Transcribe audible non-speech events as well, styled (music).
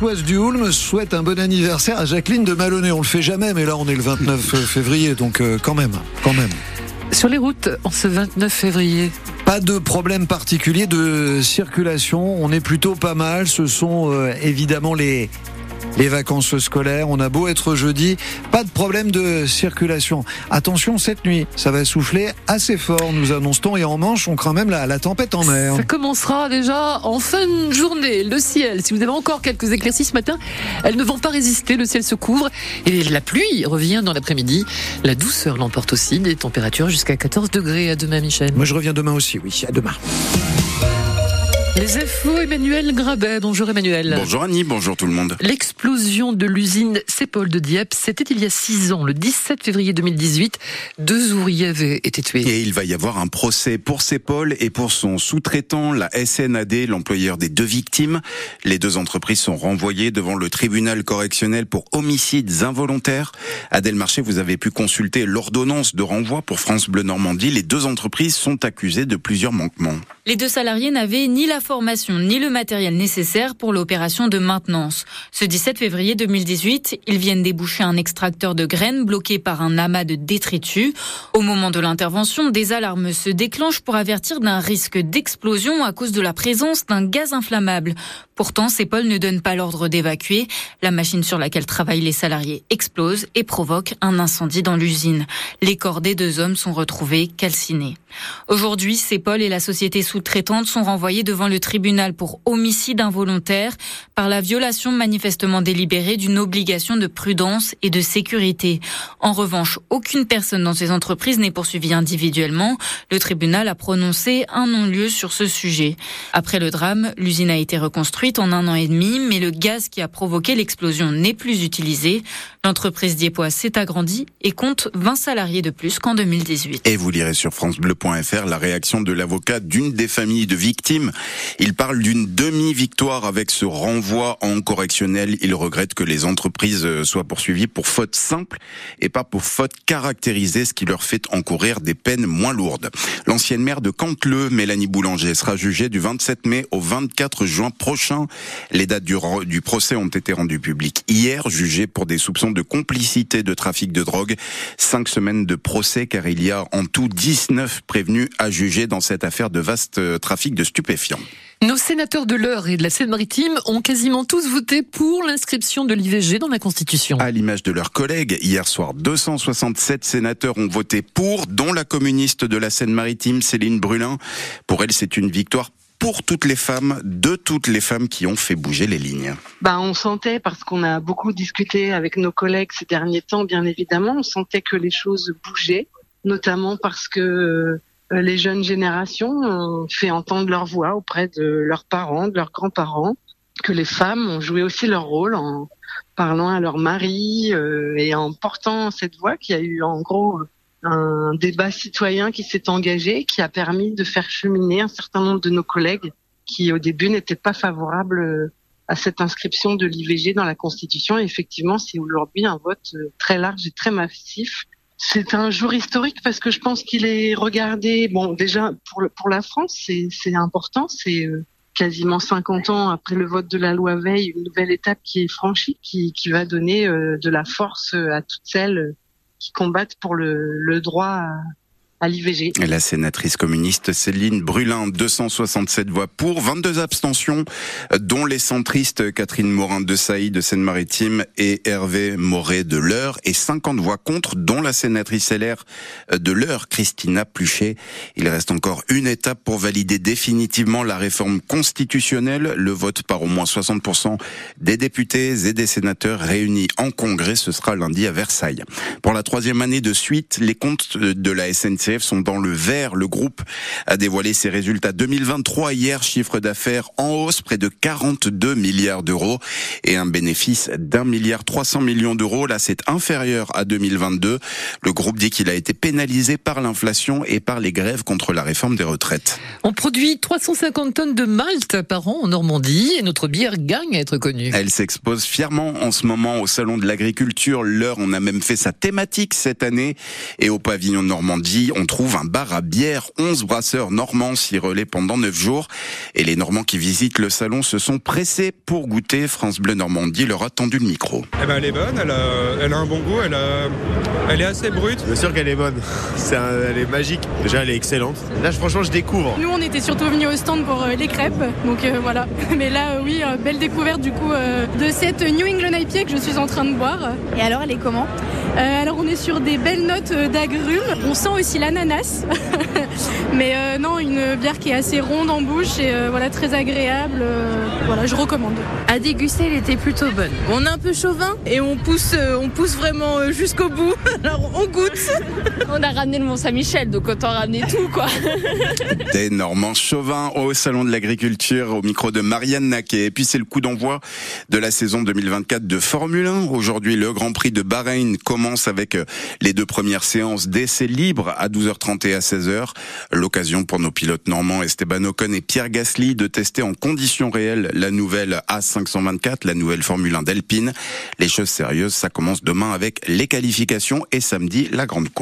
Françoise Duhoulme souhaite un bon anniversaire à Jacqueline de Malonnet. On le fait jamais, mais là on est le 29 février, donc euh, quand même, quand même. Sur les routes, en ce 29 février pas de problème particulier de circulation, on est plutôt pas mal. Ce sont euh, évidemment les les vacances scolaires. On a beau être jeudi, pas de problème de circulation. Attention, cette nuit, ça va souffler assez fort, nous annonçons, et en Manche, on craint même la, la tempête en mer. Ça commencera déjà en fin de journée. Le ciel, si vous avez encore quelques éclaircies ce matin, elles ne vont pas résister, le ciel se couvre, et la pluie revient dans l'après-midi. La douceur l'emporte aussi, des températures jusqu'à 14 degrés. À demain, Michel. Moi, je reviens demain aussi, oui, à demain. Les infos, Emmanuel Grabet. Bonjour Emmanuel. Bonjour Annie, bonjour tout le monde. L'explosion de l'usine Cepol de Dieppe, c'était il y a six ans, le 17 février 2018. Deux ouvriers avaient été tués. Et il va y avoir un procès pour Cepol et pour son sous-traitant, la SNAD, l'employeur des deux victimes. Les deux entreprises sont renvoyées devant le tribunal correctionnel pour homicides involontaires. Adèle Marché, vous avez pu consulter l'ordonnance de renvoi pour France Bleu Normandie. Les deux entreprises sont accusées de plusieurs manquements. Les deux salariés n'avaient ni la ni le matériel nécessaire pour l'opération de maintenance. Ce 17 février 2018, ils viennent déboucher un extracteur de graines bloqué par un amas de détritus. Au moment de l'intervention, des alarmes se déclenchent pour avertir d'un risque d'explosion à cause de la présence d'un gaz inflammable. Pourtant, CEPOL ne donne pas l'ordre d'évacuer. La machine sur laquelle travaillent les salariés explose et provoque un incendie dans l'usine. Les corps des deux hommes sont retrouvés calcinés. Aujourd'hui, CEPOL et la société sous-traitante sont renvoyés devant le tribunal pour homicide involontaire par la violation manifestement délibérée d'une obligation de prudence et de sécurité. En revanche, aucune personne dans ces entreprises n'est poursuivie individuellement. Le tribunal a prononcé un non-lieu sur ce sujet. Après le drame, l'usine a été reconstruite en un an et demi, mais le gaz qui a provoqué l'explosion n'est plus utilisé. L'entreprise Diepois s'est agrandie et compte 20 salariés de plus qu'en 2018. Et vous lirez sur francebleu.fr la réaction de l'avocat d'une des familles de victimes. Il parle d'une demi-victoire avec ce renvoi en correctionnel. Il regrette que les entreprises soient poursuivies pour faute simple et pas pour faute caractérisée, ce qui leur fait encourir des peines moins lourdes. L'ancienne maire de Cantleux, Mélanie Boulanger, sera jugée du 27 mai au 24 juin prochain. Les dates du, du procès ont été rendues publiques hier, jugée pour des soupçons de complicité de trafic de drogue. Cinq semaines de procès car il y a en tout 19 prévenus à juger dans cette affaire de vaste trafic de stupéfiants. Nos sénateurs de l'Eure et de la Seine-Maritime ont quasiment tous voté pour l'inscription de l'IVG dans la Constitution. À l'image de leurs collègues, hier soir, 267 sénateurs ont voté pour, dont la communiste de la Seine-Maritime, Céline Brulin. Pour elle, c'est une victoire pour toutes les femmes, de toutes les femmes qui ont fait bouger les lignes. Bah, on sentait, parce qu'on a beaucoup discuté avec nos collègues ces derniers temps, bien évidemment, on sentait que les choses bougeaient, notamment parce que euh, les jeunes générations ont fait entendre leur voix auprès de leurs parents, de leurs grands-parents, que les femmes ont joué aussi leur rôle en parlant à leur mari euh, et en portant cette voix qui a eu en gros un débat citoyen qui s'est engagé, qui a permis de faire cheminer un certain nombre de nos collègues qui au début n'étaient pas favorables euh, à cette inscription de l'IVG dans la Constitution. Et effectivement, c'est aujourd'hui un vote très large et très massif c'est un jour historique parce que je pense qu'il est regardé. Bon, déjà pour pour la France, c'est important. C'est euh, quasiment 50 ans après le vote de la loi Veil, une nouvelle étape qui est franchie, qui, qui va donner euh, de la force à toutes celles qui combattent pour le, le droit à, La sénatrice communiste Céline Brulin, 267 voix pour, 22 abstentions, dont les centristes Catherine Morin de Sailly de Seine-Maritime et Hervé Moret de l'Eure, et 50 voix contre, dont la sénatrice LR de l'Eure, Christina Pluchet. Il reste encore une étape pour valider définitivement la réforme constitutionnelle, le vote par au moins 60% des députés et des sénateurs réunis en congrès, ce sera lundi à Versailles. Pour la troisième année de suite, les comptes de la SNCF sont dans le vert. Le groupe a dévoilé ses résultats 2023 hier, chiffre d'affaires en hausse, près de 42 milliards d'euros et un bénéfice d'un milliard 300 millions d'euros. Là, c'est inférieur à 2022. Le groupe dit qu'il a été pénalisé par l'inflation et par les grèves contre la réforme des retraites. On produit 350 tonnes de malt par an en Normandie et notre bière gagne à être connue. Elle s'expose fièrement en ce moment au salon de l'agriculture. L'heure, on a même fait sa thématique cette année et au pavillon Normandie on trouve un bar à bière. 11 brasseurs normands s'y relaient pendant 9 jours. Et les Normands qui visitent le salon se sont pressés pour goûter. France Bleu Normandie leur a tendu le micro. Eh ben, elle est bonne, elle a, elle a un bon goût, elle, a, elle est assez brute. Bien sûr qu'elle est bonne, (laughs) un- elle est magique. Déjà, elle est excellente. Là, franchement, je découvre. Nous, on était surtout venus au stand pour euh, les crêpes, donc euh, voilà. (laughs) Mais là, euh, oui, belle découverte du coup euh, de cette New England IPA que je suis en train de boire. Et alors, elle est comment? Euh, alors, on est sur des belles notes euh, d'agrumes. On sent aussi l'ananas, (laughs) mais euh, non, une bière qui est assez ronde en bouche et euh, voilà très agréable. euh, voilà, je recommande. À déguster, elle était plutôt bonne. On est un peu chauvin et on pousse, euh, on pousse vraiment jusqu'au bout. (laughs) Alors on goûte. (laughs) On a ramené le Mont-Saint-Michel, donc autant ramener tout, quoi. Des Normands chauvins au Salon de l'Agriculture au micro de Marianne Naquet. Et puis c'est le coup d'envoi de la saison 2024 de Formule 1. Aujourd'hui, le Grand Prix de Bahreïn commence avec euh, les deux premières séances d'essais libres à 12h30 et à 16h. L'occasion pour nos pilotes normands Esteban Ocon et Pierre Gasly de tester en conditions réelles la nouvelle A524, la nouvelle Formule 1 d'Alpine. Les choses sérieuses, ça commence demain avec les qualifications et samedi la grande course.